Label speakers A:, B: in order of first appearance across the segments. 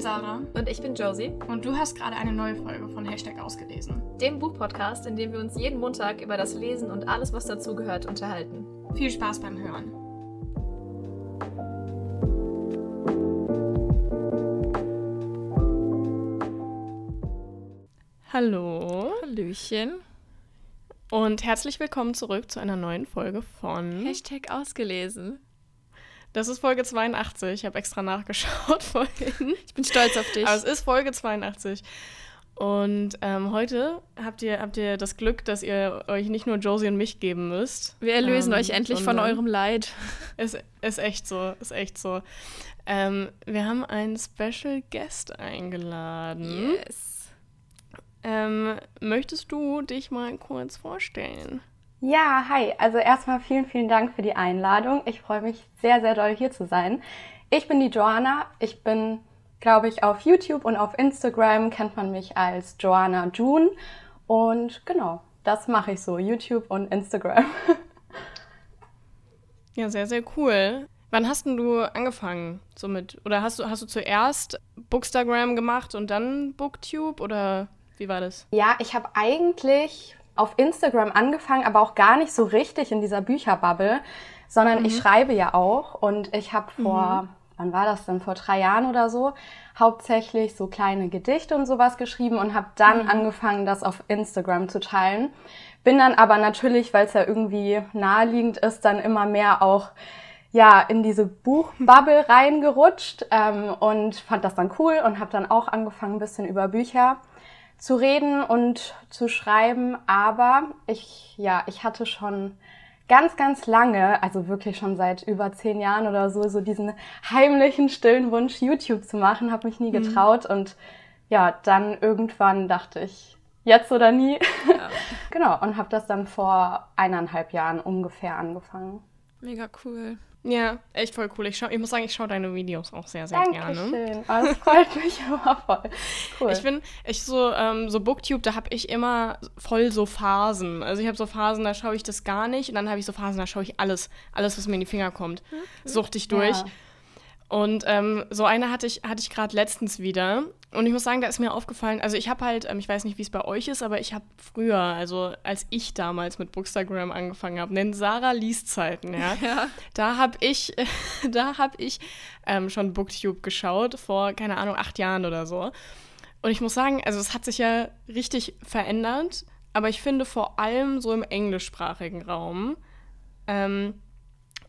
A: bin Sarah.
B: Und ich bin Josie.
A: Und du hast gerade eine neue Folge von Hashtag ausgelesen.
B: Dem Buchpodcast, in dem wir uns jeden Montag über das Lesen und alles, was dazugehört, unterhalten.
A: Viel Spaß beim Hören.
C: Hallo.
B: Hallöchen.
C: Und herzlich willkommen zurück zu einer neuen Folge von
B: Hashtag ausgelesen.
C: Das ist Folge 82. Ich habe extra nachgeschaut vorhin.
B: Ich bin stolz auf dich.
C: Aber es ist Folge 82. Und ähm, heute habt ihr, habt ihr das Glück, dass ihr euch nicht nur Josie und mich geben müsst.
B: Wir erlösen ähm, euch endlich von eurem Leid.
C: Ist, ist echt so, ist echt so. Ähm, wir haben einen Special Guest eingeladen.
B: Yes.
C: Ähm, möchtest du dich mal kurz vorstellen?
D: Ja, hi. Also erstmal vielen, vielen Dank für die Einladung. Ich freue mich sehr, sehr doll hier zu sein. Ich bin die Joanna. Ich bin, glaube ich, auf YouTube und auf Instagram kennt man mich als Joanna June. Und genau, das mache ich so, YouTube und Instagram.
C: Ja, sehr, sehr cool. Wann hast denn du angefangen somit? Oder hast du, hast du zuerst Bookstagram gemacht und dann Booktube? Oder wie war das?
D: Ja, ich habe eigentlich auf Instagram angefangen, aber auch gar nicht so richtig in dieser Bücherbubble, sondern mhm. ich schreibe ja auch und ich habe vor, mhm. wann war das denn, vor drei Jahren oder so, hauptsächlich so kleine Gedichte und sowas geschrieben und habe dann mhm. angefangen, das auf Instagram zu teilen. Bin dann aber natürlich, weil es ja irgendwie naheliegend ist, dann immer mehr auch ja in diese Buchbubble reingerutscht ähm, und fand das dann cool und habe dann auch angefangen, ein bisschen über Bücher zu reden und zu schreiben, aber ich, ja, ich hatte schon ganz, ganz lange, also wirklich schon seit über zehn Jahren oder so, so diesen heimlichen, stillen Wunsch, YouTube zu machen, habe mich nie mhm. getraut mhm. und ja, dann irgendwann dachte ich, jetzt oder nie. Ja. genau, und habe das dann vor eineinhalb Jahren ungefähr angefangen.
B: Mega cool.
C: Ja, echt voll cool. Ich, schau, ich muss sagen, ich schaue deine Videos auch sehr, sehr
D: Dankeschön.
C: gerne.
D: Oh, das freut mich immer voll. Cool.
C: Ich bin, ich so, ähm, so Booktube, da habe ich immer voll so Phasen. Also ich habe so Phasen, da schaue ich das gar nicht. Und dann habe ich so Phasen, da schaue ich alles, alles, was mir in die Finger kommt. Mhm. Sucht ich durch. Ja. Und ähm, so eine hatte ich, hatte ich gerade letztens wieder. Und ich muss sagen, da ist mir aufgefallen, also ich habe halt, ähm, ich weiß nicht, wie es bei euch ist, aber ich habe früher, also als ich damals mit Bookstagram angefangen habe, nennen Sarah Lies-Zeiten, ja, ja. da habe ich, da habe ich ähm, schon Booktube geschaut, vor, keine Ahnung, acht Jahren oder so. Und ich muss sagen, also es hat sich ja richtig verändert, aber ich finde vor allem so im englischsprachigen Raum, ähm,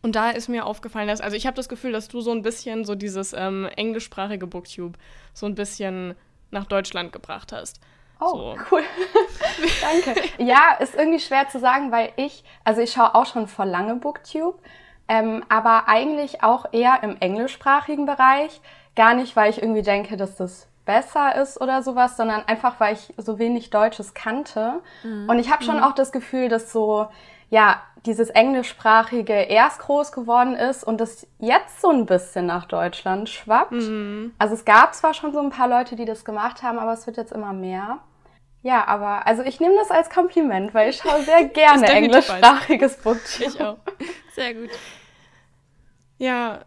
C: und da ist mir aufgefallen, dass, also ich habe das Gefühl, dass du so ein bisschen so dieses ähm, englischsprachige Booktube so ein bisschen nach Deutschland gebracht hast.
D: Oh,
C: so.
D: cool. Danke. Ja, ist irgendwie schwer zu sagen, weil ich, also ich schaue auch schon vor lange Booktube, ähm, aber eigentlich auch eher im englischsprachigen Bereich. Gar nicht, weil ich irgendwie denke, dass das besser ist oder sowas, sondern einfach, weil ich so wenig Deutsches kannte. Mhm. Und ich habe schon mhm. auch das Gefühl, dass so ja, dieses englischsprachige erst groß geworden ist und das jetzt so ein bisschen nach Deutschland schwappt. Mhm. Also es gab zwar schon so ein paar Leute, die das gemacht haben, aber es wird jetzt immer mehr. Ja, aber also ich nehme das als Kompliment, weil ich schaue sehr gerne englischsprachiges Booktube.
C: Ich auch. Sehr gut. Ja,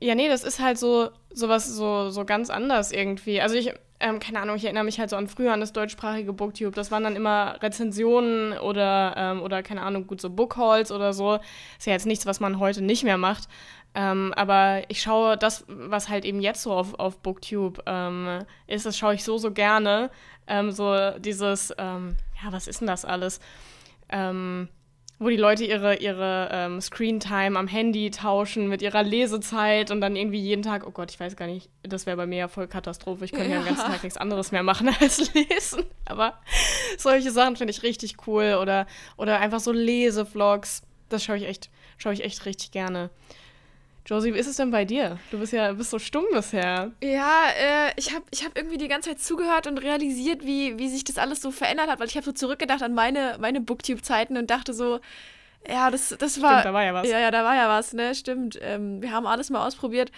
C: ja, nee, das ist halt so sowas so so ganz anders irgendwie. Also ich ähm, keine Ahnung, ich erinnere mich halt so an früher an das deutschsprachige Booktube. Das waren dann immer Rezensionen oder, ähm, oder keine Ahnung, gut so Bookhauls oder so. Ist ja jetzt nichts, was man heute nicht mehr macht. Ähm, aber ich schaue das, was halt eben jetzt so auf, auf Booktube ähm, ist, das schaue ich so, so gerne. Ähm, so dieses, ähm, ja, was ist denn das alles? Ähm, wo die Leute ihre, ihre ähm, Screentime am Handy tauschen mit ihrer Lesezeit und dann irgendwie jeden Tag, oh Gott, ich weiß gar nicht, das wäre bei mir ja voll Katastrophe. Ich könnte ja. ja den ganzen Tag nichts anderes mehr machen als lesen. Aber solche Sachen finde ich richtig cool. Oder, oder einfach so Lesevlogs. Das schaue ich echt, schaue ich echt richtig gerne. Josie, wie ist es denn bei dir? Du bist ja bist so stumm bisher.
B: Ja, äh, ich habe ich hab irgendwie die ganze Zeit zugehört und realisiert, wie, wie sich das alles so verändert hat, weil ich habe so zurückgedacht an meine, meine Booktube-Zeiten und dachte so, ja, das, das war.
C: Stimmt, da war ja was.
B: Ja, ja, da war ja was, ne? Stimmt. Ähm, wir haben alles mal ausprobiert.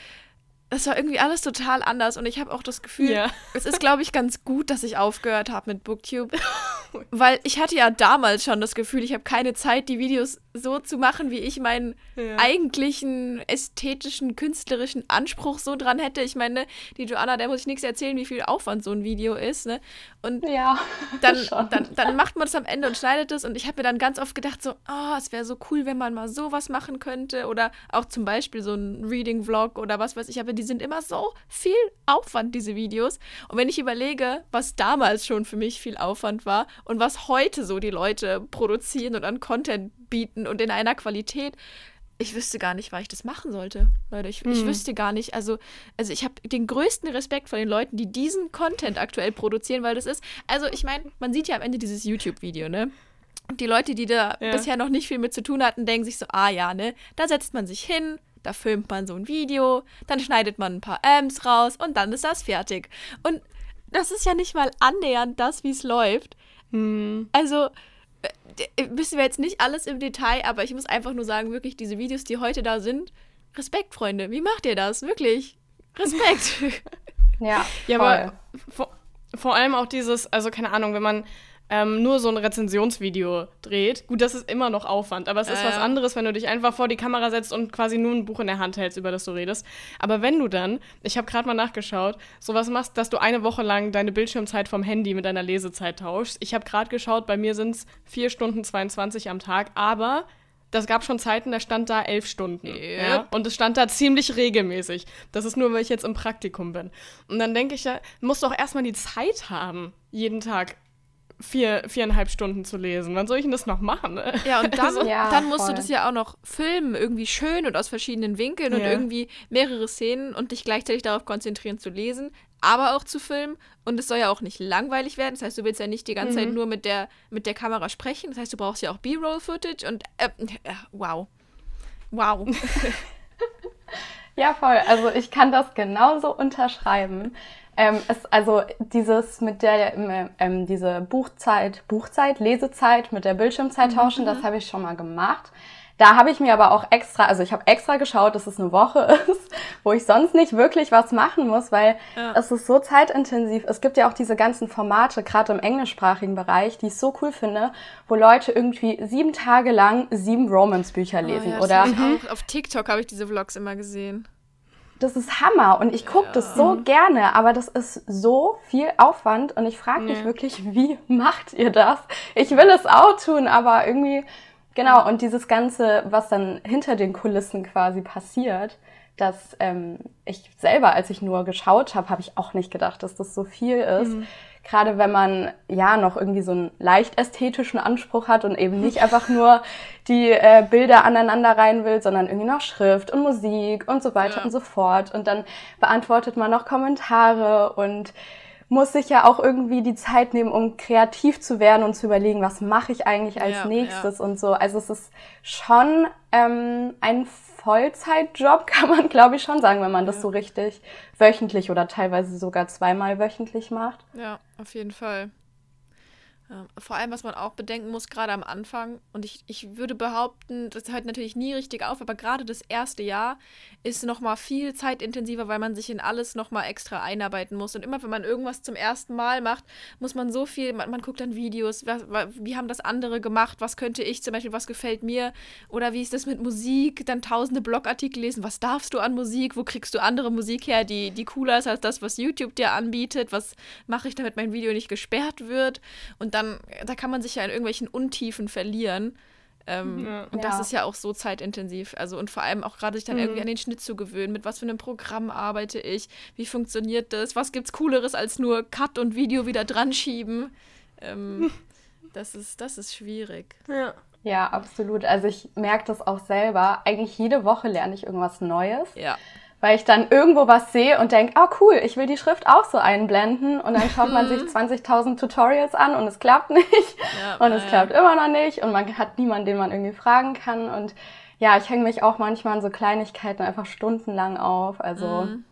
B: Es war irgendwie alles total anders und ich habe auch das Gefühl, ja. es ist, glaube ich, ganz gut, dass ich aufgehört habe mit Booktube. weil ich hatte ja damals schon das Gefühl, ich habe keine Zeit, die Videos so zu machen, wie ich meinen ja. eigentlichen ästhetischen, künstlerischen Anspruch so dran hätte. Ich meine, die Joanna, der muss ich nichts erzählen, wie viel Aufwand so ein Video ist. Ne? Und ja, dann, dann, dann macht man es am Ende und schneidet es. Und ich habe mir dann ganz oft gedacht, so, oh, es wäre so cool, wenn man mal sowas machen könnte. Oder auch zum Beispiel so ein Reading-Vlog oder was weiß ich. Aber die sind immer so viel Aufwand, diese Videos. Und wenn ich überlege, was damals schon für mich viel Aufwand war und was heute so die Leute produzieren und an Content bieten und in einer Qualität. Ich wüsste gar nicht, weil ich das machen sollte, Leute. Ich, mhm. ich wüsste gar nicht. Also, also ich habe den größten Respekt vor den Leuten, die diesen Content aktuell produzieren, weil das ist. Also, ich meine, man sieht ja am Ende dieses YouTube-Video, ne? Und die Leute, die da ja. bisher noch nicht viel mit zu tun hatten, denken sich so, ah ja, ne? Da setzt man sich hin, da filmt man so ein Video, dann schneidet man ein paar Amps raus und dann ist das fertig. Und das ist ja nicht mal annähernd das, wie es läuft. Mhm. Also, wissen wir jetzt nicht alles im Detail, aber ich muss einfach nur sagen, wirklich, diese Videos, die heute da sind, Respekt, Freunde. Wie macht ihr das? Wirklich. Respekt.
C: ja, ja aber vor, vor allem auch dieses, also keine Ahnung, wenn man ähm, nur so ein Rezensionsvideo dreht. Gut, das ist immer noch Aufwand, aber es ist äh, was anderes, wenn du dich einfach vor die Kamera setzt und quasi nur ein Buch in der Hand hältst, über das du redest. Aber wenn du dann, ich habe gerade mal nachgeschaut, sowas machst, dass du eine Woche lang deine Bildschirmzeit vom Handy mit deiner Lesezeit tauschst. Ich habe gerade geschaut, bei mir sind es 4 Stunden 22 am Tag, aber das gab schon Zeiten, da stand da elf Stunden. Yep. Ja? Und es stand da ziemlich regelmäßig. Das ist nur, weil ich jetzt im Praktikum bin. Und dann denke ich ja, musst du auch erstmal die Zeit haben, jeden Tag vier, viereinhalb Stunden zu lesen. Wann soll ich denn das noch machen? Ne?
B: Ja, und dann, also, ja, dann musst voll. du das ja auch noch filmen, irgendwie schön und aus verschiedenen Winkeln ja. und irgendwie mehrere Szenen und dich gleichzeitig darauf konzentrieren zu lesen, aber auch zu filmen. Und es soll ja auch nicht langweilig werden. Das heißt, du willst ja nicht die ganze mhm. Zeit nur mit der, mit der Kamera sprechen. Das heißt, du brauchst ja auch B-Roll-Footage und äh, äh, wow. Wow.
D: ja, voll. Also ich kann das genauso unterschreiben. Ähm, es, also dieses mit der ähm, ähm, diese Buchzeit, Buchzeit, Lesezeit mit der Bildschirmzeit mhm, tauschen, mhm. das habe ich schon mal gemacht. Da habe ich mir aber auch extra, also ich habe extra geschaut, dass es eine Woche ist, wo ich sonst nicht wirklich was machen muss, weil ja. es ist so zeitintensiv. Es gibt ja auch diese ganzen Formate, gerade im englischsprachigen Bereich, die ich so cool finde, wo Leute irgendwie sieben Tage lang sieben Romance-Bücher lesen. Oh, ja, oder
B: auch auf TikTok habe ich diese Vlogs immer gesehen
D: das ist Hammer und ich gucke ja. das so gerne, aber das ist so viel Aufwand und ich frage mich ja. wirklich, wie macht ihr das? Ich will es auch tun, aber irgendwie, genau, und dieses Ganze, was dann hinter den Kulissen quasi passiert, dass ähm, ich selber, als ich nur geschaut habe, habe ich auch nicht gedacht, dass das so viel ist. Mhm. Gerade wenn man ja noch irgendwie so einen leicht ästhetischen Anspruch hat und eben nicht einfach nur die äh, Bilder aneinander rein will, sondern irgendwie noch Schrift und Musik und so weiter ja. und so fort. Und dann beantwortet man noch Kommentare und muss sich ja auch irgendwie die Zeit nehmen, um kreativ zu werden und zu überlegen, was mache ich eigentlich als ja, nächstes ja. und so. Also es ist schon ähm, ein Vollzeitjob, kann man glaube ich schon sagen, wenn man das so richtig wöchentlich oder teilweise sogar zweimal wöchentlich macht.
B: Ja, auf jeden Fall. Ähm, vor allem, was man auch bedenken muss, gerade am Anfang, und ich, ich würde behaupten, das hört natürlich nie richtig auf, aber gerade das erste Jahr ist nochmal viel zeitintensiver, weil man sich in alles nochmal extra einarbeiten muss. Und immer, wenn man irgendwas zum ersten Mal macht, muss man so viel, man, man guckt dann Videos, was, wie haben das andere gemacht, was könnte ich zum Beispiel, was gefällt mir, oder wie ist das mit Musik, dann tausende Blogartikel lesen, was darfst du an Musik, wo kriegst du andere Musik her, die, die cooler ist als das, was YouTube dir anbietet, was mache ich, damit mein Video nicht gesperrt wird. Und dann, da kann man sich ja in irgendwelchen Untiefen verlieren. Ähm, ja. Und das ja. ist ja auch so zeitintensiv. Also und vor allem auch gerade sich dann mhm. irgendwie an den Schnitt zu gewöhnen. Mit was für einem Programm arbeite ich? Wie funktioniert das? Was gibt's Cooleres als nur Cut und Video wieder dran schieben? Ähm, das, ist, das ist schwierig.
D: Ja. Ja, absolut. Also ich merke das auch selber. Eigentlich jede Woche lerne ich irgendwas Neues.
B: Ja
D: weil ich dann irgendwo was sehe und denke, oh cool, ich will die Schrift auch so einblenden und dann schaut man sich 20.000 mhm. Tutorials an und es klappt nicht ja, und es ja. klappt immer noch nicht und man hat niemanden, den man irgendwie fragen kann und ja, ich hänge mich auch manchmal an so Kleinigkeiten einfach stundenlang auf, also mhm.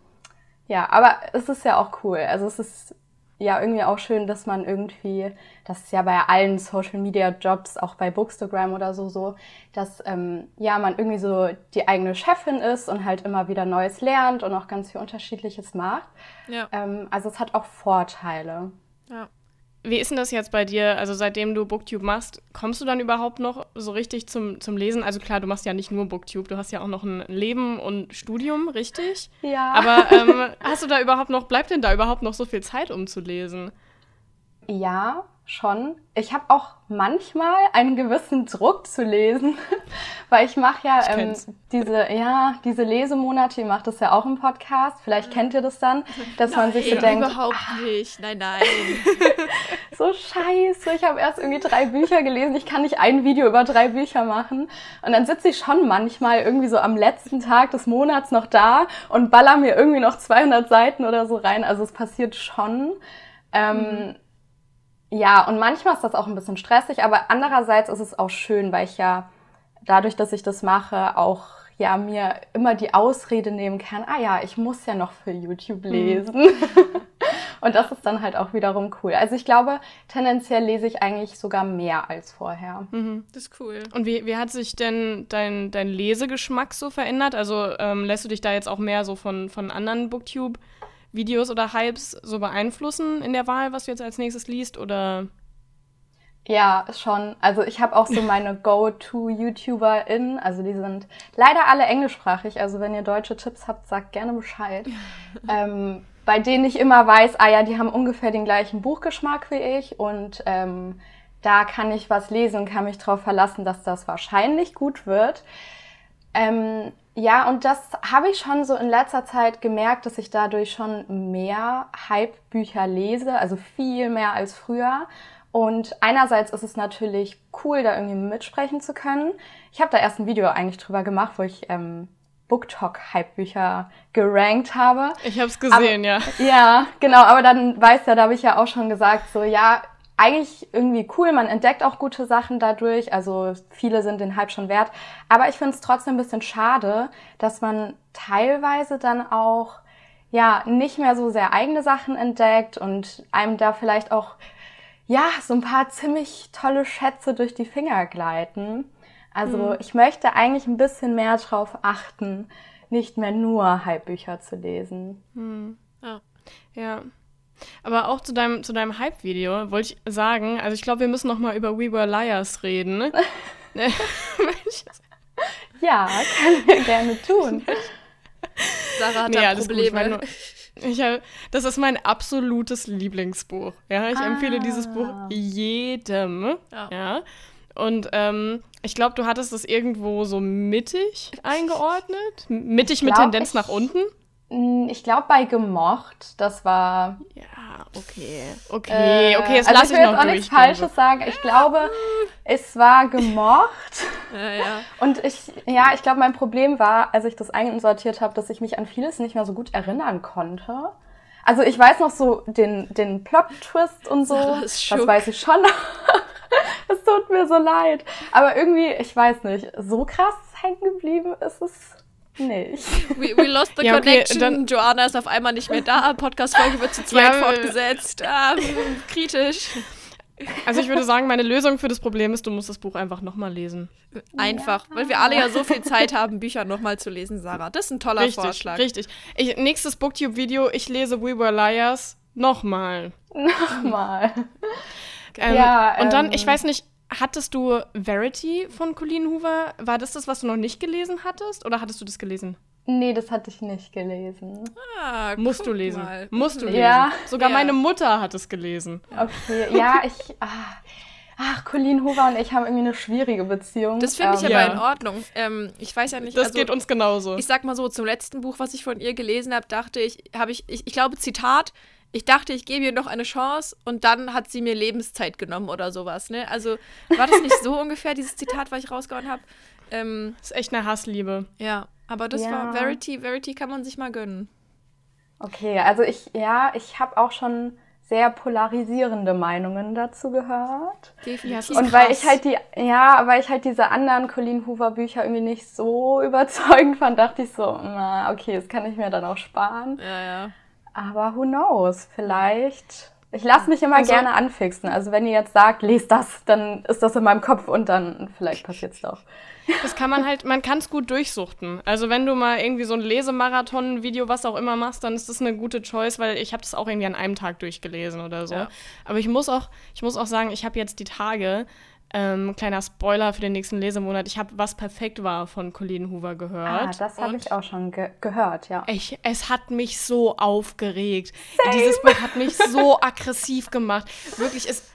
D: ja, aber es ist ja auch cool, also es ist ja irgendwie auch schön, dass man irgendwie, das ist ja bei allen Social Media Jobs, auch bei Bookstagram oder so, so, dass ähm, ja man irgendwie so die eigene Chefin ist und halt immer wieder Neues lernt und auch ganz viel Unterschiedliches macht. Ja. Ähm, also es hat auch Vorteile.
B: Ja.
C: Wie ist denn das jetzt bei dir? Also seitdem du Booktube machst, kommst du dann überhaupt noch so richtig zum, zum Lesen? Also klar, du machst ja nicht nur Booktube, du hast ja auch noch ein Leben und Studium, richtig?
D: Ja.
C: Aber ähm, hast du da überhaupt noch, bleibt denn da überhaupt noch so viel Zeit, um zu lesen?
D: Ja, schon. Ich habe auch manchmal einen gewissen Druck zu lesen, weil ich mache ja ähm, diese, ja, diese Lesemonate, ihr macht das ja auch im Podcast, vielleicht kennt ihr das dann, dass
B: nein,
D: man sich so denkt,
B: überhaupt ah, nicht, nein, nein.
D: so scheiße, ich habe erst irgendwie drei Bücher gelesen, ich kann nicht ein Video über drei Bücher machen und dann sitze ich schon manchmal irgendwie so am letzten Tag des Monats noch da und baller mir irgendwie noch 200 Seiten oder so rein, also es passiert schon. Ähm, mhm ja, und manchmal ist das auch ein bisschen stressig, aber andererseits ist es auch schön, weil ich ja dadurch, dass ich das mache, auch ja mir immer die Ausrede nehmen kann, ah ja, ich muss ja noch für YouTube mhm. lesen. Mhm. und das ist dann halt auch wiederum cool. Also ich glaube, tendenziell lese ich eigentlich sogar mehr als vorher.
B: Mhm, das ist cool.
C: Und wie, wie hat sich denn dein, dein Lesegeschmack so verändert? Also ähm, lässt du dich da jetzt auch mehr so von, von anderen Booktube Videos oder Hypes so beeinflussen in der Wahl, was du jetzt als nächstes liest? Oder?
D: Ja, schon. Also ich habe auch so meine Go-To-YouTuberInnen. Also die sind leider alle englischsprachig. Also wenn ihr deutsche Tipps habt, sagt gerne Bescheid. ähm, bei denen ich immer weiß, ah ja, die haben ungefähr den gleichen Buchgeschmack wie ich und ähm, da kann ich was lesen und kann mich darauf verlassen, dass das wahrscheinlich gut wird. Ähm, ja, und das habe ich schon so in letzter Zeit gemerkt, dass ich dadurch schon mehr Hype-Bücher lese, also viel mehr als früher. Und einerseits ist es natürlich cool, da irgendwie mitsprechen zu können. Ich habe da erst ein Video eigentlich drüber gemacht, wo ich ähm, BookTok-Hype-Bücher gerankt habe.
C: Ich habe es gesehen,
D: aber,
C: ja.
D: Ja, genau. Aber dann weiß ja, da habe ich ja auch schon gesagt, so ja, eigentlich irgendwie cool. Man entdeckt auch gute Sachen dadurch. Also viele sind den Hype schon wert. Aber ich finde es trotzdem ein bisschen schade, dass man teilweise dann auch ja nicht mehr so sehr eigene Sachen entdeckt und einem da vielleicht auch ja so ein paar ziemlich tolle Schätze durch die Finger gleiten. Also mhm. ich möchte eigentlich ein bisschen mehr drauf achten, nicht mehr nur Hypebücher zu lesen.
C: Mhm. Ja. Ja. Aber auch zu deinem, zu deinem Hype-Video wollte ich sagen, also ich glaube, wir müssen noch mal über We Were Liars reden.
D: ja, können wir gerne tun.
B: Sarah hat nee, da Probleme.
C: Ich hab, das ist mein absolutes Lieblingsbuch. Ja, ich ah. empfehle dieses Buch jedem. Ja. ja. Und ähm, ich glaube, du hattest es irgendwo so mittig eingeordnet. Mittig mit Tendenz nach unten.
D: Hm, ich glaube bei gemocht, das war.
C: Ja, okay. Okay, okay, jetzt
D: äh, also
C: lasse
D: ich,
C: noch
D: will jetzt auch nichts Falsches sagen. Ich glaube, es war gemocht.
B: Ja, ja.
D: Und ich, ja, ich glaube, mein Problem war, als ich das einsortiert habe, dass ich mich an vieles nicht mehr so gut erinnern konnte. Also ich weiß noch so den, den Plot-Twist und so. Das, das weiß ich schon. es tut mir so leid. Aber irgendwie, ich weiß nicht, so krass hängen geblieben ist es nicht.
B: We, we lost the ja, okay, connection. Dann, Joanna ist auf einmal nicht mehr da. Podcast-Folge wird zu zweit ja, fortgesetzt. Ah, kritisch.
C: Also ich würde sagen, meine Lösung für das Problem ist, du musst das Buch einfach nochmal lesen.
B: Einfach, ja. weil wir alle ja so viel Zeit haben, Bücher nochmal zu lesen, Sarah. Das ist ein toller
C: richtig,
B: Vorschlag.
C: Richtig. Ich, nächstes Booktube-Video, ich lese We Were Liars nochmal.
D: Nochmal.
C: Ähm, ja, und dann, ich ähm, weiß nicht, Hattest du Verity von Colleen Hoover? War das das, was du noch nicht gelesen hattest? Oder hattest du das gelesen?
D: Nee, das hatte ich nicht gelesen.
B: Ah,
C: Musst du lesen.
B: Mal.
C: Musst du lesen.
D: Ja.
C: Sogar
B: ja.
C: meine Mutter hat es gelesen.
D: Okay, ja, ich. Ah. Ach, Colleen Hoover und ich haben irgendwie eine schwierige Beziehung.
B: Das finde ich ähm, aber ja. in Ordnung. Ähm, ich weiß ja nicht.
C: Das
B: also,
C: geht uns genauso.
B: Ich sag mal so, zum letzten Buch, was ich von ihr gelesen habe, dachte ich, habe ich, ich, ich glaube, Zitat, ich dachte, ich gebe ihr noch eine Chance und dann hat sie mir Lebenszeit genommen oder sowas. Ne? Also war das nicht so ungefähr, dieses Zitat, was ich rausgehauen habe? Ähm,
C: das ist echt eine Hassliebe.
B: Ja, aber das ja. war Verity. Verity kann man sich mal gönnen.
D: Okay, also ich, ja, ich habe auch schon sehr polarisierende Meinungen dazu gehört.
B: Definitiv.
D: Und weil ich halt die, ja, weil ich halt diese anderen Colleen Hoover Bücher irgendwie nicht so überzeugend fand, dachte ich so, na, okay, das kann ich mir dann auch sparen.
B: Ja, ja.
D: Aber who knows? Vielleicht Ich lasse mich immer also, gerne anfixen. Also wenn ihr jetzt sagt, lest das, dann ist das in meinem Kopf und dann vielleicht passiert es doch.
C: Das kann man halt, man kann es gut durchsuchten. Also wenn du mal irgendwie so ein Lesemarathon, Video, was auch immer machst, dann ist das eine gute Choice, weil ich habe das auch irgendwie an einem Tag durchgelesen oder so. Ja. Aber ich muss auch, ich muss auch sagen, ich habe jetzt die Tage ähm, kleiner Spoiler für den nächsten Lesemonat. Ich habe Was perfekt war von Colleen Hoover gehört. Ah,
D: das habe ich auch schon ge gehört, ja.
C: Ich, es hat mich so aufgeregt. Same. Dieses Buch hat mich so aggressiv gemacht. Wirklich, es,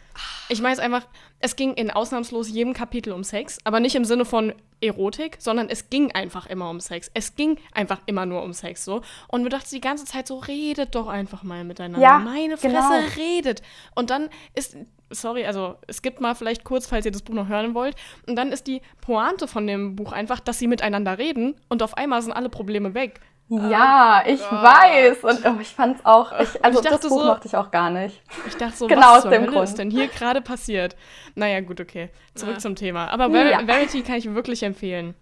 C: ich meine es einfach, es ging in ausnahmslos jedem Kapitel um Sex, aber nicht im Sinne von Erotik, sondern es ging einfach immer um Sex. Es ging einfach immer nur um Sex so. Und mir dachte die ganze Zeit so, redet doch einfach mal miteinander. Ja, Meine Fresse, genau. redet. Und dann ist sorry, also es gibt mal vielleicht kurz, falls ihr das Buch noch hören wollt. Und dann ist die Pointe von dem Buch einfach, dass sie miteinander reden und auf einmal sind alle Probleme weg.
D: Ja, oh ich Gott. weiß. Und oh, ich fand's auch. Ich, also ich das Buch so, mochte ich auch gar nicht.
C: Ich dachte so, genau was aus dem Hölle Grund. ist denn hier gerade passiert? Naja, gut, okay. Zurück ja. zum Thema. Aber Ver ja. Verity kann ich wirklich empfehlen.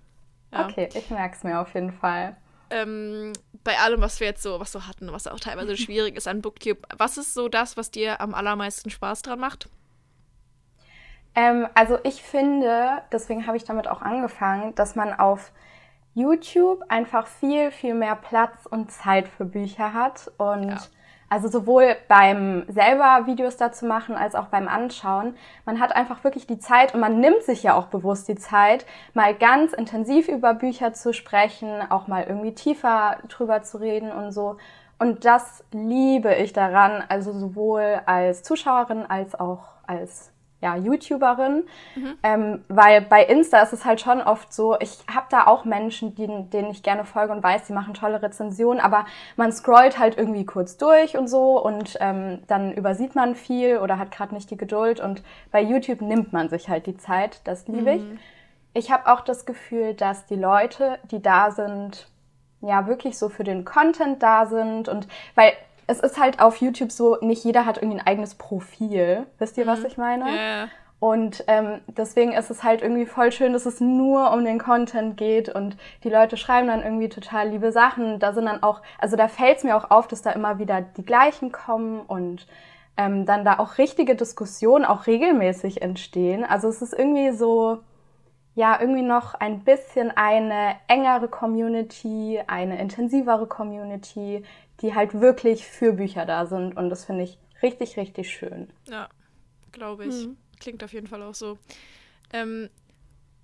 D: Ja. Okay, ich merke es mir auf jeden Fall.
B: Ähm, bei allem, was wir jetzt so, was so hatten, was auch teilweise schwierig ist an Booktube, was ist so das, was dir am allermeisten Spaß dran macht?
D: Ähm, also ich finde, deswegen habe ich damit auch angefangen, dass man auf YouTube einfach viel, viel mehr Platz und Zeit für Bücher hat und ja. Also sowohl beim selber Videos dazu machen als auch beim Anschauen. Man hat einfach wirklich die Zeit und man nimmt sich ja auch bewusst die Zeit, mal ganz intensiv über Bücher zu sprechen, auch mal irgendwie tiefer drüber zu reden und so. Und das liebe ich daran, also sowohl als Zuschauerin als auch als ja, YouTuberin, mhm. ähm, weil bei Insta ist es halt schon oft so, ich habe da auch Menschen, die, denen ich gerne folge und weiß, die machen tolle Rezensionen, aber man scrollt halt irgendwie kurz durch und so und ähm, dann übersieht man viel oder hat gerade nicht die Geduld und bei YouTube nimmt man sich halt die Zeit, das liebe ich. Mhm. Ich habe auch das Gefühl, dass die Leute, die da sind, ja wirklich so für den Content da sind und weil es ist halt auf YouTube so, nicht jeder hat irgendwie ein eigenes Profil. Wisst ihr, was mhm. ich meine?
B: Yeah.
D: Und ähm, deswegen ist es halt irgendwie voll schön, dass es nur um den Content geht und die Leute schreiben dann irgendwie total liebe Sachen. Da sind dann auch, also da fällt es mir auch auf, dass da immer wieder die gleichen kommen und ähm, dann da auch richtige Diskussionen auch regelmäßig entstehen. Also es ist irgendwie so, ja, irgendwie noch ein bisschen eine engere Community, eine intensivere Community, die halt wirklich für Bücher da sind. Und das finde ich richtig, richtig schön.
B: Ja, glaube ich. Mhm. Klingt auf jeden Fall auch so. Ähm,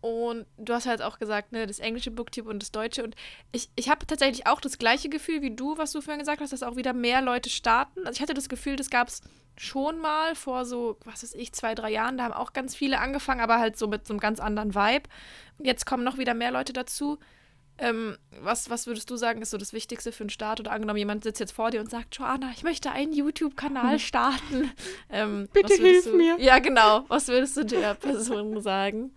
B: und du hast halt auch gesagt, ne, das englische Booktube und das deutsche. Und ich, ich habe tatsächlich auch das gleiche Gefühl wie du, was du vorhin gesagt hast, dass auch wieder mehr Leute starten. Also ich hatte das Gefühl, das gab es schon mal vor so, was weiß ich, zwei, drei Jahren. Da haben auch ganz viele angefangen, aber halt so mit so einem ganz anderen Vibe. Und jetzt kommen noch wieder mehr Leute dazu. Ähm, was, was würdest du sagen, ist so das Wichtigste für einen Start? Oder angenommen, jemand sitzt jetzt vor dir und sagt, Joanna, ich möchte einen YouTube-Kanal starten. Ähm,
C: Bitte hilf
B: du,
C: mir.
B: Ja, genau. Was würdest du der Person sagen?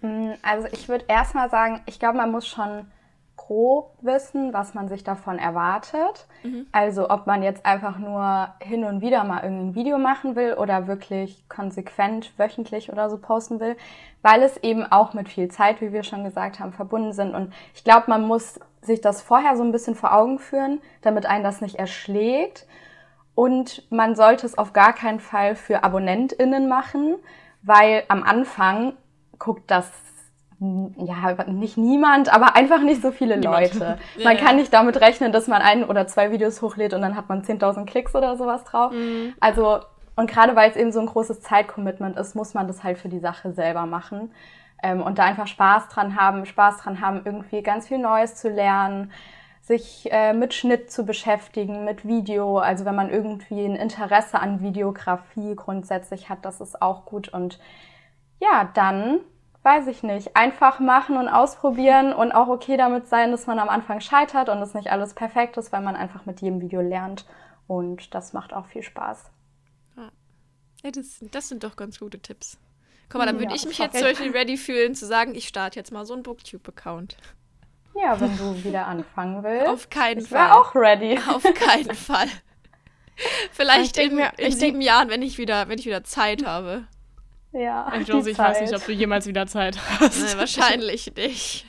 D: Mm, also ich würde erstmal sagen, ich glaube, man muss schon grob wissen, was man sich davon erwartet. Mhm. Also ob man jetzt einfach nur hin und wieder mal irgendein Video machen will oder wirklich konsequent wöchentlich oder so posten will, weil es eben auch mit viel Zeit, wie wir schon gesagt haben, verbunden sind. Und ich glaube, man muss sich das vorher so ein bisschen vor Augen führen, damit einen das nicht erschlägt. Und man sollte es auf gar keinen Fall für AbonnentInnen machen, weil am Anfang guckt das ja, nicht niemand, aber einfach nicht so viele Leute. ja, man kann nicht damit rechnen, dass man ein oder zwei Videos hochlädt und dann hat man 10.000 Klicks oder sowas drauf. Mhm. Also, und gerade weil es eben so ein großes Zeitcommitment ist, muss man das halt für die Sache selber machen. Ähm, und da einfach Spaß dran haben, Spaß dran haben, irgendwie ganz viel Neues zu lernen, sich äh, mit Schnitt zu beschäftigen, mit Video. Also wenn man irgendwie ein Interesse an Videografie grundsätzlich hat, das ist auch gut. Und ja, dann weiß ich nicht, einfach machen und ausprobieren und auch okay damit sein, dass man am Anfang scheitert und es nicht alles perfekt ist, weil man einfach mit jedem Video lernt. Und das macht auch viel Spaß.
B: Ja, das, das sind doch ganz gute Tipps. Guck mal, dann würde ja, ich mich jetzt zum Beispiel ready fühlen, zu sagen, ich starte jetzt mal so einen Booktube-Account.
D: Ja, wenn du wieder anfangen willst.
B: Auf keinen
D: ich
B: Fall.
D: Ich auch ready.
B: Auf keinen Fall. Vielleicht in, mir, in sieben Jahren, wenn ich wieder, wenn ich wieder Zeit habe.
D: Ja.
C: Ich, Josie, ich weiß nicht, ob du jemals wieder Zeit hast.
B: Nee, wahrscheinlich nicht.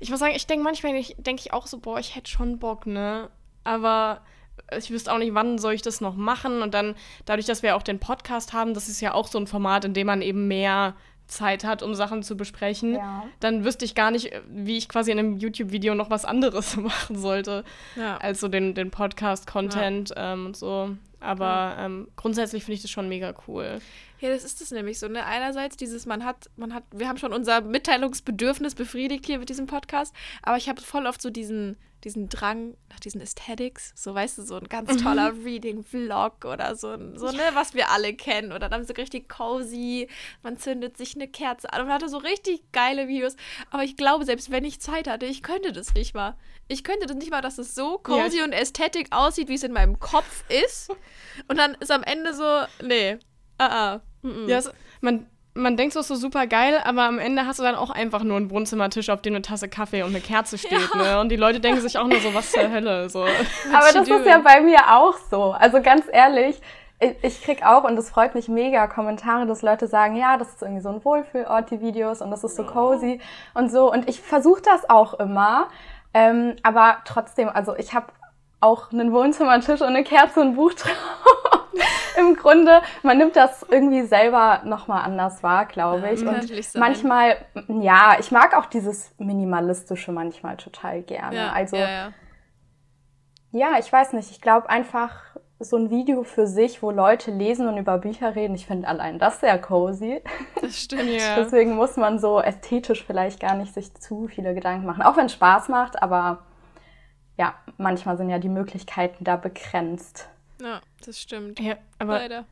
C: Ich muss sagen, ich denke manchmal, denke ich auch so, boah, ich hätte schon Bock, ne? Aber ich wüsste auch nicht, wann soll ich das noch machen. Und dann, dadurch, dass wir auch den Podcast haben, das ist ja auch so ein Format, in dem man eben mehr Zeit hat, um Sachen zu besprechen, ja. dann wüsste ich gar nicht, wie ich quasi in einem YouTube-Video noch was anderes machen sollte, ja. als so den, den Podcast-Content ja. ähm, und so. Aber ähm, grundsätzlich finde ich das schon mega cool.
B: Ja, das ist es nämlich so, ne? Einerseits dieses, man hat, man hat, wir haben schon unser Mitteilungsbedürfnis befriedigt hier mit diesem Podcast, aber ich habe voll oft so diesen, diesen Drang nach diesen Aesthetics, so weißt du, so ein ganz toller mhm. Reading-Vlog oder so, so ne, was wir alle kennen. Oder dann so richtig cozy, man zündet sich eine Kerze an und hatte so richtig geile Videos. Aber ich glaube, selbst wenn ich Zeit hatte, ich könnte das nicht mal. Ich könnte das nicht mal, dass es so cozy ja. und ästhetisch aussieht, wie es in meinem Kopf ist. Und dann ist am Ende so, nee, ah, ah.
C: Mm -mm. Ja, es, man, man denkt so, ist so super geil, aber am Ende hast du dann auch einfach nur einen Wohnzimmertisch, auf dem eine Tasse Kaffee und eine Kerze steht, ja. ne? Und die Leute denken sich auch nur so, was zur Hölle, so.
D: Aber das ist ja bei mir auch so. Also ganz ehrlich, ich, krieg auch, und das freut mich mega, Kommentare, dass Leute sagen, ja, das ist irgendwie so ein Wohlfühlort, die Videos, und das ist so cozy und so. Und ich versuche das auch immer, ähm, aber trotzdem, also ich habe auch einen Wohnzimmertisch und eine Kerze und ein Buch drauf. Im Grunde, man nimmt das irgendwie selber nochmal anders wahr, glaube ich. Ja, und sein. manchmal, ja, ich mag auch dieses Minimalistische manchmal total gerne. Ja, also, ja, ja. ja, ich weiß nicht, ich glaube einfach so ein Video für sich, wo Leute lesen und über Bücher reden, ich finde allein das sehr cozy.
B: Das stimmt, ja.
D: Deswegen muss man so ästhetisch vielleicht gar nicht sich zu viele Gedanken machen. Auch wenn es Spaß macht, aber ja, manchmal sind ja die Möglichkeiten da begrenzt.
B: Ja, das stimmt.
C: Ja, aber Leider.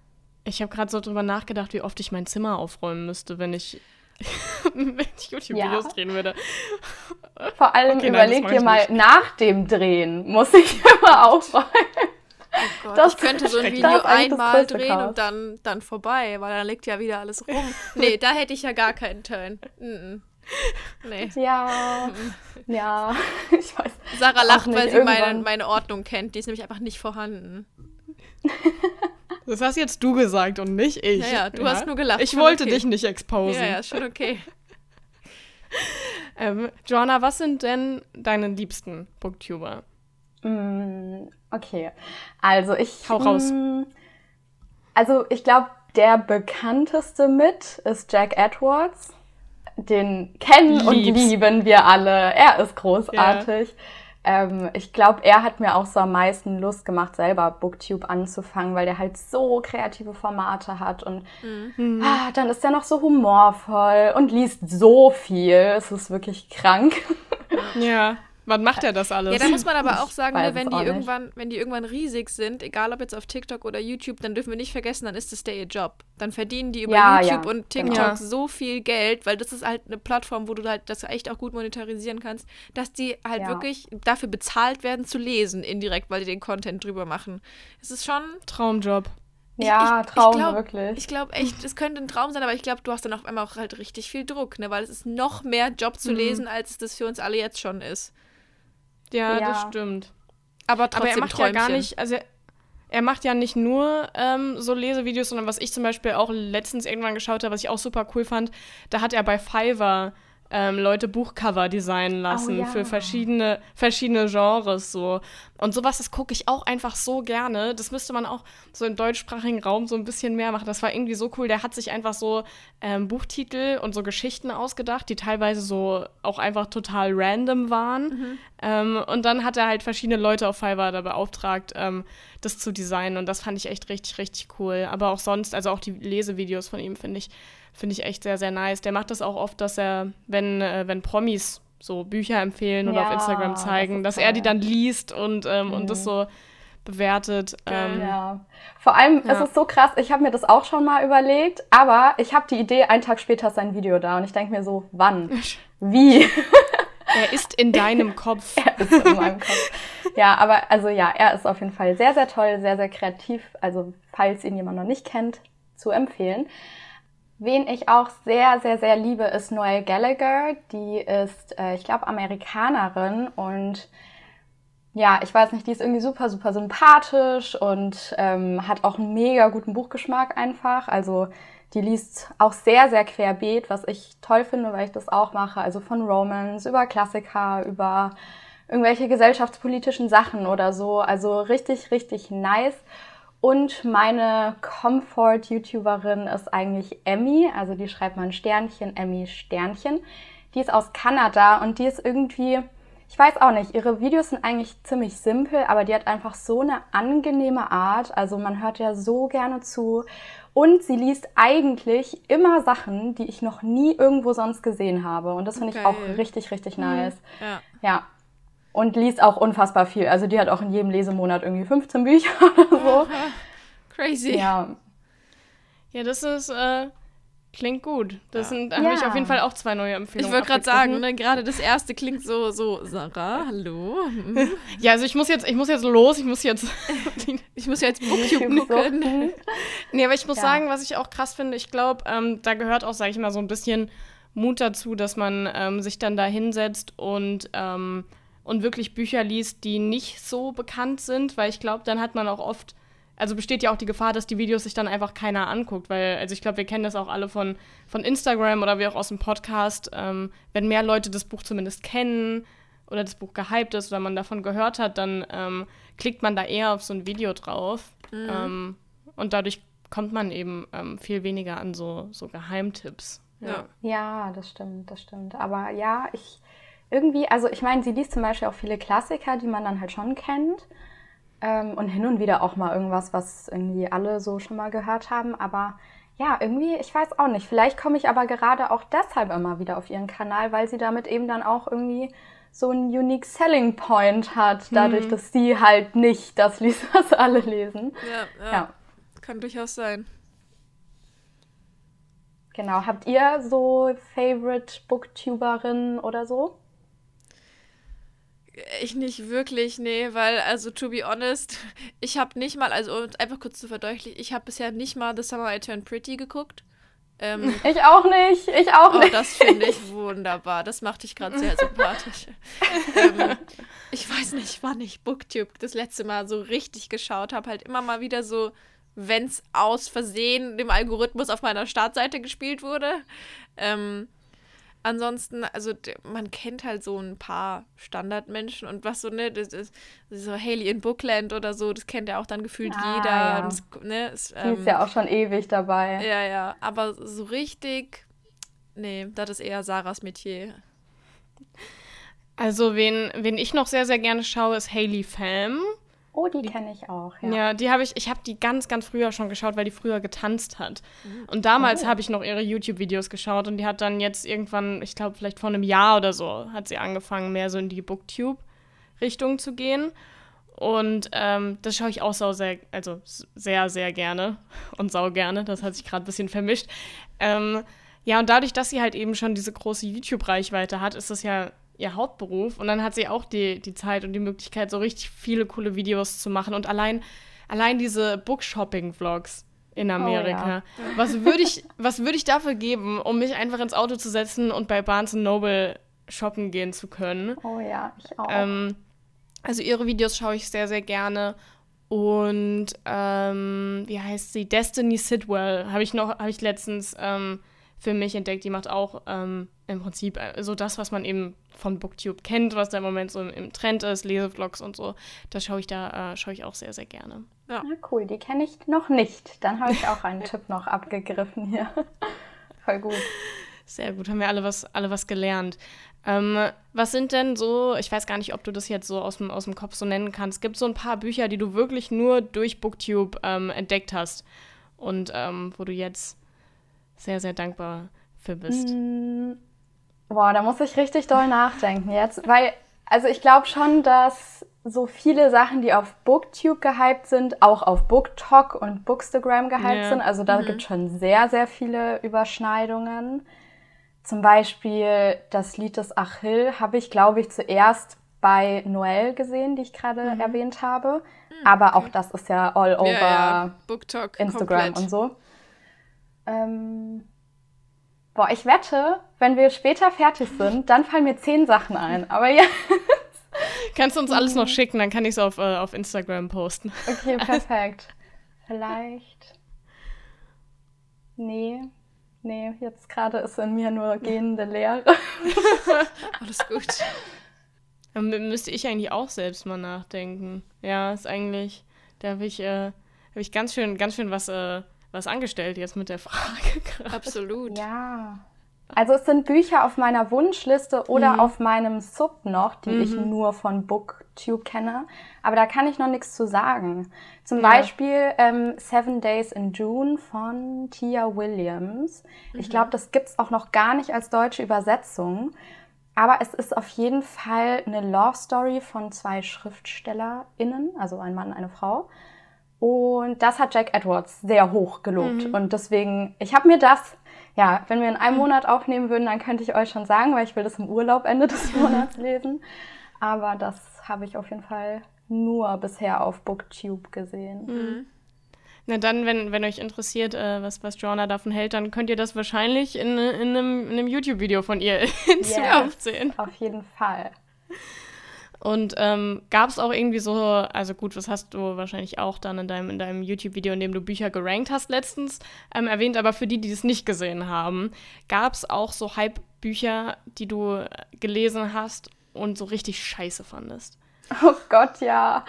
C: ich habe gerade so drüber nachgedacht, wie oft ich mein Zimmer aufräumen müsste, wenn ich, wenn ich YouTube-Videos ja. drehen würde.
D: Vor allem okay, überleg dir mal, nicht. nach dem Drehen muss ich immer aufräumen.
B: Oh Gott, das ich könnte so ein Video einmal drehen Chaos. und dann, dann vorbei, weil dann liegt ja wieder alles rum. Nee, da hätte ich ja gar keinen Turn. Mm -mm.
D: Nee. Ja. ja,
B: ich weiß. Sarah lacht, weil sie meine, meine Ordnung kennt. Die ist nämlich einfach nicht vorhanden.
C: Das hast jetzt du gesagt und nicht ich.
B: Ja, ja du ja? hast nur gelacht.
C: Ich wollte okay. dich nicht exposen.
B: Ja, ja, schon okay.
C: ähm, Joanna, was sind denn deine liebsten Booktuber?
D: Mm, okay, also ich.
C: Hau raus.
D: Mm, also ich glaube, der bekannteste mit ist Jack Edwards den kennen Lieb's. und lieben wir alle. Er ist großartig. Yeah. Ähm, ich glaube, er hat mir auch so am meisten Lust gemacht, selber Booktube anzufangen, weil der halt so kreative Formate hat und mhm. ah, dann ist er noch so humorvoll und liest so viel. Es ist wirklich krank.
C: Ja. Wann macht er das alles?
B: Ja, da muss man aber auch sagen, ne, wenn die irgendwann, wenn die irgendwann riesig sind, egal ob jetzt auf TikTok oder YouTube, dann dürfen wir nicht vergessen, dann ist das der ihr Job. Dann verdienen die über ja, YouTube ja, und TikTok genau. so viel Geld, weil das ist halt eine Plattform, wo du halt das echt auch gut monetarisieren kannst, dass die halt ja. wirklich dafür bezahlt werden zu lesen, indirekt, weil die den Content drüber machen. Es ist schon
C: Traumjob.
D: Ja, ich, Traum, ich glaub, wirklich.
B: Ich glaube echt, es könnte ein Traum sein, aber ich glaube, du hast dann auf einmal auch halt richtig viel Druck, ne? Weil es ist noch mehr Job zu mhm. lesen, als es das für uns alle jetzt schon ist.
C: Ja, ja. das stimmt. Aber trotzdem Aber er macht Träumchen. ja gar nicht, also er, er macht ja nicht nur ähm, so Lesevideos, sondern was ich zum Beispiel auch letztens irgendwann geschaut habe, was ich auch super cool fand, da hat er bei Fiverr ähm, Leute Buchcover designen lassen oh, ja. für verschiedene, verschiedene Genres so. Und sowas, das gucke ich auch einfach so gerne. Das müsste man auch so im deutschsprachigen Raum so ein bisschen mehr machen. Das war irgendwie so cool. Der hat sich einfach so ähm, Buchtitel und so Geschichten ausgedacht, die teilweise so auch einfach total random waren. Mhm. Ähm, und dann hat er halt verschiedene Leute auf Fiverr da beauftragt, ähm, das zu designen. Und das fand ich echt richtig, richtig cool. Aber auch sonst, also auch die Lesevideos von ihm finde ich finde ich echt sehr, sehr nice. Der macht das auch oft, dass er, wenn, äh, wenn Promis so Bücher empfehlen oder ja, auf Instagram zeigen, das dass er die dann liest und, ähm, mhm. und das mhm. so bewertet.
D: Ähm, ja. Vor allem ja. ist es so krass, ich habe mir das auch schon mal überlegt, aber ich habe die Idee, einen Tag später ist sein Video da und ich denke mir so, wann? Wie?
C: er ist in deinem Kopf.
D: er ist in meinem Kopf. Ja, aber also ja, er ist auf jeden Fall sehr, sehr toll, sehr, sehr kreativ. Also falls ihn jemand noch nicht kennt, zu empfehlen. Wen ich auch sehr, sehr, sehr liebe, ist Noelle Gallagher. Die ist, äh, ich glaube, Amerikanerin und ja, ich weiß nicht, die ist irgendwie super, super sympathisch und ähm, hat auch einen mega guten Buchgeschmack einfach. Also die liest auch sehr, sehr querbeet, was ich toll finde, weil ich das auch mache. Also von Romans über Klassiker, über irgendwelche gesellschaftspolitischen Sachen oder so. Also richtig, richtig nice. Und meine Comfort-YouTuberin ist eigentlich Emmy, also die schreibt man Sternchen, Emmy Sternchen. Die ist aus Kanada und die ist irgendwie, ich weiß auch nicht, ihre Videos sind eigentlich ziemlich simpel, aber die hat einfach so eine angenehme Art. Also man hört ja so gerne zu. Und sie liest eigentlich immer Sachen, die ich noch nie irgendwo sonst gesehen habe. Und das finde okay. ich auch richtig, richtig mhm. nice. Ja. ja. Und liest auch unfassbar viel. Also die hat auch in jedem Lesemonat irgendwie 15 Bücher oder so.
B: Crazy.
C: Ja. Ja, das ist, äh, klingt gut. Das ja. sind, da ja. habe ich auf jeden Fall auch zwei neue Empfehlungen.
B: Ich wollte gerade sagen, ne, gerade das erste klingt so, so, Sarah, hallo.
C: ja, also ich muss jetzt, ich muss jetzt los, ich muss jetzt,
B: ich muss jetzt Booktube können.
C: nee, aber ich muss ja. sagen, was ich auch krass finde, ich glaube, ähm, da gehört auch, sage ich mal, so ein bisschen Mut dazu, dass man ähm, sich dann da hinsetzt und ähm, und wirklich Bücher liest, die nicht so bekannt sind, weil ich glaube, dann hat man auch oft, also besteht ja auch die Gefahr, dass die Videos sich dann einfach keiner anguckt, weil, also ich glaube, wir kennen das auch alle von, von Instagram oder wie auch aus dem Podcast, ähm, wenn mehr Leute das Buch zumindest kennen oder das Buch gehypt ist oder man davon gehört hat, dann ähm, klickt man da eher auf so ein Video drauf mhm. ähm, und dadurch kommt man eben ähm, viel weniger an so, so Geheimtipps.
D: Ja. ja, das stimmt, das stimmt. Aber ja, ich irgendwie, also ich meine, sie liest zum Beispiel auch viele Klassiker, die man dann halt schon kennt. Ähm, und hin und wieder auch mal irgendwas, was irgendwie alle so schon mal gehört haben. Aber ja, irgendwie, ich weiß auch nicht. Vielleicht komme ich aber gerade auch deshalb immer wieder auf ihren Kanal, weil sie damit eben dann auch irgendwie so einen unique selling point hat, dadurch, hm. dass sie halt nicht das liest, was alle lesen.
B: Ja, ja. ja. Kann durchaus sein.
D: Genau. Habt ihr so Favorite Booktuberinnen oder so?
B: Ich nicht wirklich, nee, weil, also, to be honest, ich habe nicht mal, also, einfach kurz zu verdeutlichen, ich habe bisher nicht mal The Summer I Turned Pretty geguckt.
D: Ähm, ich auch nicht, ich auch oh, nicht.
B: Das finde ich wunderbar. Das macht dich gerade sehr sympathisch. ähm, ich weiß nicht, wann ich Booktube das letzte Mal so richtig geschaut habe. Halt immer mal wieder so, wenn es aus Versehen dem Algorithmus auf meiner Startseite gespielt wurde. Ähm, ansonsten, also man kennt halt so ein paar Standardmenschen und was so, ne, das ist so Haley in Bookland oder so, das kennt ja auch dann gefühlt ah, jeder. Ja. Das,
D: ne, ist, ähm, Die ist ja auch schon ewig dabei.
B: Ja, ja, aber so richtig, nee, das ist eher Sarahs Metier.
C: Also, wen, wen ich noch sehr, sehr gerne schaue, ist Haley Pham.
D: Oh, die, die kenne ich auch, ja.
C: Ja, die habe ich, ich habe die ganz, ganz früher schon geschaut, weil die früher getanzt hat. Mhm. Und damals oh. habe ich noch ihre YouTube-Videos geschaut und die hat dann jetzt irgendwann, ich glaube, vielleicht vor einem Jahr oder so, hat sie angefangen, mehr so in die Booktube-Richtung zu gehen. Und ähm, das schaue ich auch sau sehr, also sehr, sehr gerne und sau gerne. Das hat sich gerade ein bisschen vermischt. Ähm, ja, und dadurch, dass sie halt eben schon diese große YouTube-Reichweite hat, ist das ja ihr Hauptberuf und dann hat sie auch die, die Zeit und die Möglichkeit, so richtig viele coole Videos zu machen und allein, allein diese Bookshopping-Vlogs in Amerika. Oh, ja. Was würde ich, was ich dafür geben, um mich einfach ins Auto zu setzen und bei Barnes Noble shoppen gehen zu können?
D: Oh ja, ich auch.
C: Ähm, also ihre Videos schaue ich sehr, sehr gerne. Und ähm, wie heißt sie? Destiny Sidwell habe ich noch, habe ich letztens ähm, für mich entdeckt. Die macht auch ähm, im Prinzip äh, so das, was man eben von Booktube kennt, was da im Moment so im, im Trend ist, Lesevlogs und so. Das schaue ich da, äh, schaue ich auch sehr, sehr gerne.
D: Ja, ja cool. Die kenne ich noch nicht. Dann habe ich auch einen Tipp noch abgegriffen hier. Voll gut.
C: Sehr gut, haben wir alle was, alle was gelernt. Ähm, was sind denn so, ich weiß gar nicht, ob du das jetzt so aus dem, aus dem Kopf so nennen kannst, gibt es so ein paar Bücher, die du wirklich nur durch Booktube ähm, entdeckt hast und ähm, wo du jetzt sehr, sehr dankbar für bist?
D: Mm, boah, da muss ich richtig doll nachdenken jetzt, weil, also ich glaube schon, dass so viele Sachen, die auf Booktube gehypt sind, auch auf BookTok und Bookstagram gehypt ja. sind. Also da mhm. gibt es schon sehr, sehr viele Überschneidungen. Zum Beispiel das Lied des Achill habe ich, glaube ich, zuerst bei Noel gesehen, die ich gerade mhm. erwähnt habe. Mhm, Aber okay. auch das ist ja all over ja, ja.
B: BookTok
D: Instagram komplett. und so. Ähm, boah, ich wette, wenn wir später fertig sind, dann fallen mir zehn Sachen ein. Aber ja.
C: Kannst du uns alles noch schicken, dann kann ich es auf, äh, auf Instagram posten.
D: Okay, perfekt. Vielleicht. Nee. Nee, jetzt gerade ist in mir nur gehende Leere.
B: Alles gut.
C: Dann müsste ich eigentlich auch selbst mal nachdenken. Ja, ist eigentlich, da habe ich, äh, hab ich ganz schön, ganz schön was, äh, was angestellt jetzt mit der Frage.
B: Grad. Absolut.
D: Ja. Also es sind Bücher auf meiner Wunschliste oder mhm. auf meinem Sub noch, die mhm. ich nur von Booktube kenne. Aber da kann ich noch nichts zu sagen. Zum ja. Beispiel ähm, Seven Days in June von Tia Williams. Mhm. Ich glaube, das gibt's auch noch gar nicht als deutsche Übersetzung. Aber es ist auf jeden Fall eine Love Story von zwei SchriftstellerInnen, also ein Mann und eine Frau. Und das hat Jack Edwards sehr hoch gelobt. Mhm. Und deswegen, ich habe mir das ja, wenn wir in einem Monat aufnehmen würden, dann könnte ich euch schon sagen, weil ich will das im Urlaub Ende des Monats lesen. Aber das habe ich auf jeden Fall nur bisher auf Booktube gesehen. Mhm.
C: Na dann, wenn, wenn euch interessiert, äh, was, was Joanna davon hält, dann könnt ihr das wahrscheinlich in, in einem, einem YouTube-Video von ihr in yes, Zukunft sehen.
D: Auf jeden Fall.
C: Und ähm, gab es auch irgendwie so, also gut, was hast du wahrscheinlich auch dann in deinem, in deinem YouTube-Video, in dem du Bücher gerankt hast letztens, ähm, erwähnt, aber für die, die es nicht gesehen haben, gab es auch so Hype-Bücher, die du gelesen hast und so richtig scheiße fandest?
D: Oh Gott, ja.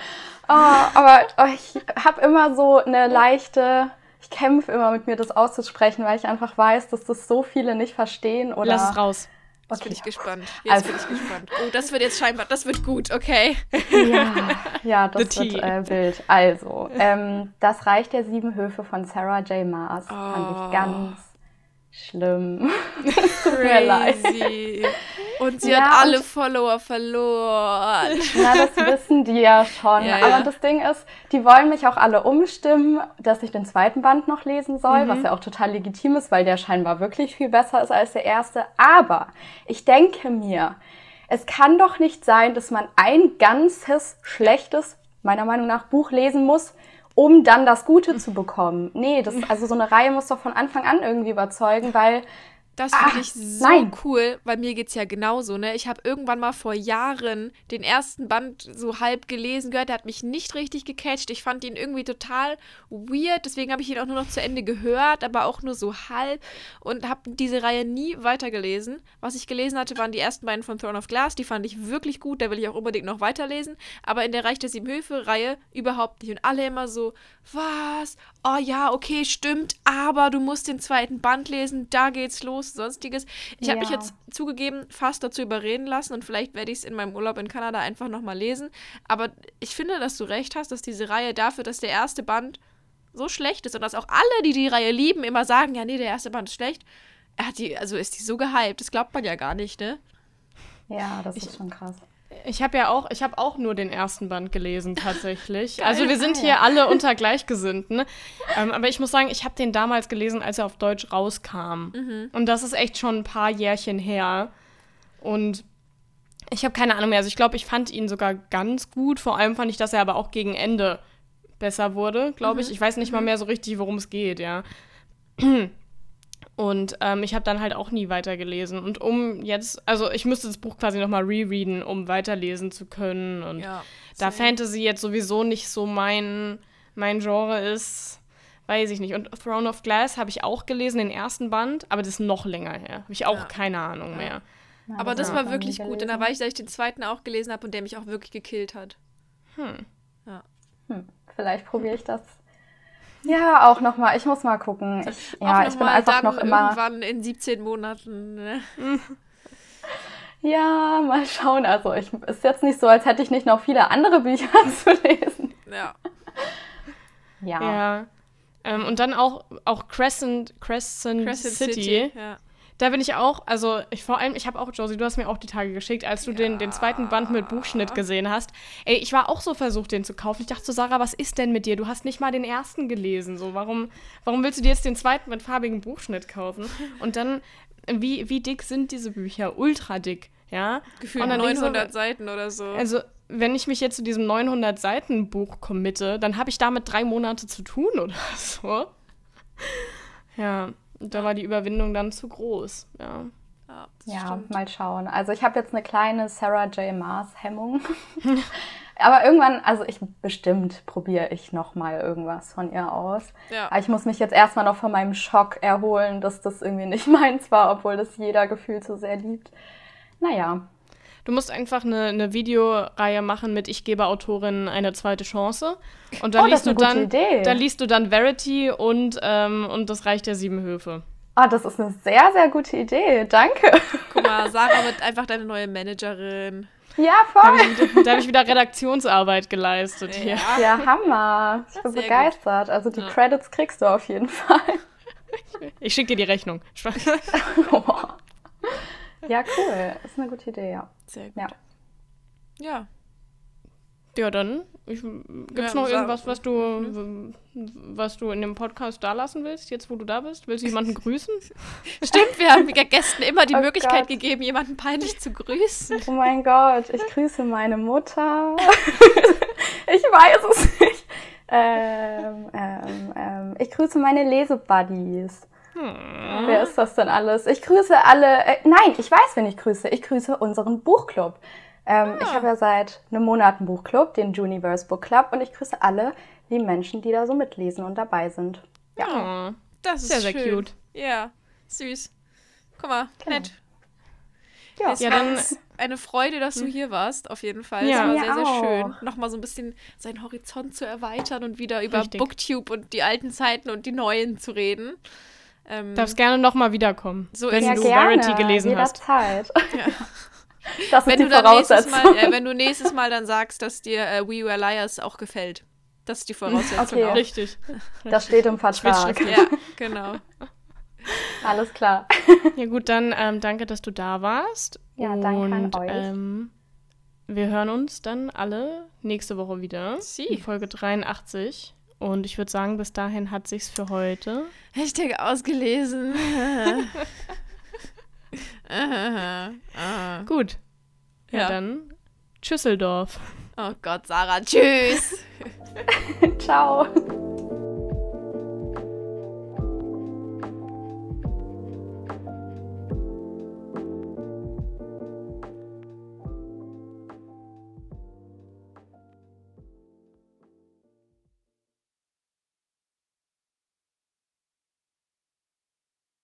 D: Oh, aber oh, ich habe immer so eine leichte, ich kämpfe immer mit mir, das auszusprechen, weil ich einfach weiß, dass das so viele nicht verstehen oder.
C: Lass es raus.
B: Jetzt okay. bin ich gespannt. Jetzt also. bin ich gespannt. Oh, das wird jetzt scheinbar, das wird gut, okay.
D: Ja, ja das wird äh, wild. Also, ähm, das Reich der Sieben Höfe von Sarah J. Maas oh. fand ich oh. ganz schlimm. Tut mir leid.
B: Und sie ja, hat alle Follower verloren.
D: Na, das wissen die ja schon. Ja, Aber das Ding ist, die wollen mich auch alle umstimmen, dass ich den zweiten Band noch lesen soll, mhm. was ja auch total legitim ist, weil der scheinbar wirklich viel besser ist als der erste. Aber ich denke mir, es kann doch nicht sein, dass man ein ganzes schlechtes, meiner Meinung nach, Buch lesen muss, um dann das Gute zu bekommen. Nee, das, also so eine Reihe muss doch von Anfang an irgendwie überzeugen, weil
B: das finde ah, ich so nein. cool, weil mir geht es ja genauso, ne? Ich habe irgendwann mal vor Jahren den ersten Band so halb gelesen gehört, der hat mich nicht richtig gecatcht. Ich fand ihn irgendwie total weird, deswegen habe ich ihn auch nur noch zu Ende gehört, aber auch nur so halb und habe diese Reihe nie weitergelesen. Was ich gelesen hatte, waren die ersten beiden von Throne of Glass, die fand ich wirklich gut, da will ich auch unbedingt noch weiterlesen, aber in der Reich der Sieben Höfe Reihe überhaupt nicht und alle immer so, was? Oh ja, okay, stimmt, aber du musst den zweiten Band lesen, da geht's los Post, sonstiges. Ich habe ja. mich jetzt zugegeben fast dazu überreden lassen und vielleicht werde ich es in meinem Urlaub in Kanada einfach nochmal lesen. Aber ich finde, dass du recht hast, dass diese Reihe dafür, dass der erste Band so schlecht ist und dass auch alle, die die Reihe lieben, immer sagen, ja, nee, der erste Band ist schlecht. Er hat die, also ist die so gehypt, das glaubt man ja gar nicht, ne?
D: Ja, das ich, ist schon krass.
C: Ich habe ja auch, ich habe auch nur den ersten Band gelesen tatsächlich. also wir sind hier alle unter Gleichgesinnten. Ähm, aber ich muss sagen, ich habe den damals gelesen, als er auf Deutsch rauskam. Mhm. Und das ist echt schon ein paar Jährchen her. Und ich habe keine Ahnung mehr. Also ich glaube, ich fand ihn sogar ganz gut. Vor allem fand ich, dass er aber auch gegen Ende besser wurde, glaube ich. Mhm. Ich weiß nicht mal mhm. mehr so richtig, worum es geht, ja. Und ähm, ich habe dann halt auch nie weitergelesen. Und um jetzt, also ich müsste das Buch quasi nochmal rereaden, um weiterlesen zu können. Und ja, da Fantasy jetzt sowieso nicht so mein, mein Genre ist, weiß ich nicht. Und Throne of Glass habe ich auch gelesen, den ersten Band, aber das ist noch länger her. Habe ich auch ja. keine Ahnung ja. mehr.
B: Na, aber das, das war wirklich gut. Und da war ich, dass ich den zweiten auch gelesen habe und der mich auch wirklich gekillt hat.
D: Hm. Ja. Hm. Vielleicht probiere ich das ja, auch nochmal. Ich muss mal gucken. Ich, ja, ich bin einfach noch immer.
B: Irgendwann in 17 Monaten. Ne?
D: ja, mal schauen. Also, ich ist jetzt nicht so, als hätte ich nicht noch viele andere Bücher zu lesen.
B: Ja.
C: Ja. ja. Ähm, und dann auch, auch Crescent, Crescent, Crescent City. City ja. Da bin ich auch, also ich vor allem, ich habe auch, Josie, du hast mir auch die Tage geschickt, als du ja. den, den zweiten Band mit Buchschnitt gesehen hast. Ey, ich war auch so versucht, den zu kaufen. Ich dachte so, Sarah, was ist denn mit dir? Du hast nicht mal den ersten gelesen. So, warum, warum willst du dir jetzt den zweiten mit farbigem Buchschnitt kaufen? Und dann, wie, wie dick sind diese Bücher? Ultra dick, ja?
B: Gefühlt 900 so, Seiten oder so.
C: Also, wenn ich mich jetzt zu diesem 900 Seiten Buch committe, dann habe ich damit drei Monate zu tun oder so. Ja da war die Überwindung dann zu groß. Ja,
D: ja, ja mal schauen. Also ich habe jetzt eine kleine Sarah J. Maas-Hemmung. Aber irgendwann, also ich bestimmt probiere ich noch mal irgendwas von ihr aus. Ja. Aber ich muss mich jetzt erstmal noch von meinem Schock erholen, dass das irgendwie nicht meins war, obwohl das jeder gefühlt so sehr liebt. Naja.
C: Du musst einfach eine, eine Videoreihe machen mit Ich gebe Autorinnen eine zweite Chance. Und da
D: Oh,
C: liest
D: das ist
C: du
D: eine gute
C: dann,
D: Idee.
C: da liest du dann Verity und, ähm, und das Reich der sieben Höfe.
D: Ah, das ist eine sehr, sehr gute Idee. Danke.
B: Guck mal, Sarah wird einfach deine neue Managerin.
D: Ja,
C: Da
D: voll.
C: habe ich, wieder- da hab ich wieder Redaktionsarbeit geleistet hier.
D: Ja, Hammer. Ich bin
B: Sehr
D: begeistert. Also die
B: Ja.
D: Credits kriegst du auf jeden Fall.
C: Ich schicke dir die Rechnung. Spaß.
D: ja, cool. Ist eine gute Idee, ja.
B: Sehr gut.
D: Ja.
B: Ja.
C: Ja, dann ich, gibt's
B: Ja,
C: noch irgendwas, was du, was du in dem Podcast da lassen willst, jetzt wo du da bist? Willst du jemanden grüßen?
B: Stimmt, wir haben den Gästen immer die
D: Oh
B: Möglichkeit
D: Gott.
B: gegeben, jemanden peinlich zu grüßen.
D: Oh mein Gott, ich grüße meine Mutter. ich weiß es nicht. Ähm, ähm, ähm, ich grüße meine Lesebuddies. Wer ist das denn alles? Ich grüße alle. Äh, nein, ich weiß, wen ich grüße. Ich grüße unseren Buchclub. Ähm, Ich habe ja seit einem Monat einen Buchclub, den Juniverse Book Club, und ich grüße alle lieben Menschen, die da so mitlesen und dabei sind. Ja,
C: Oh,
B: Das ist
C: Sehr, sehr
B: schön.
C: cute.
B: Ja, süß. Guck mal, nett.
D: ja.
B: Es
C: Ja,
B: war
C: dann-
B: eine Freude, dass du hier warst, auf jeden Fall.
C: Ja.
B: es war sehr, sehr schön, nochmal so ein bisschen seinen Horizont zu erweitern und wieder über
C: Richtig.
B: Booktube und die alten Zeiten und die neuen zu reden. Ähm,
C: darfst gerne nochmal wiederkommen,
B: So
C: wenn
D: ja
C: du
D: gerne,
C: Verity gelesen hast.
D: jederzeit.
B: Ja.
D: Das ist
B: wenn,
D: die
B: du dann nächstes. Mal, äh, wenn du nächstes Mal dann sagst, dass dir äh, We Were Liars auch gefällt. Das ist die Voraussetzung
D: Okay.
B: auch.
C: Richtig.
D: Das steht im Vertrag.
B: Ja, genau.
D: Alles klar.
C: Ja gut, dann ähm, danke, dass du da warst.
D: Ja, danke an
C: Und,
D: euch.
C: Ähm, wir hören uns dann alle nächste Woche wieder.
B: Sie.
C: In Folge 83. Und ich würde sagen, bis dahin hat sich's für heute.
B: Hashtag ausgelesen. Ah.
C: Gut. Ja,
B: Ja.
C: dann Tschüsseldorf.
B: oh Gott, Sarah, tschüss.
D: Ciao.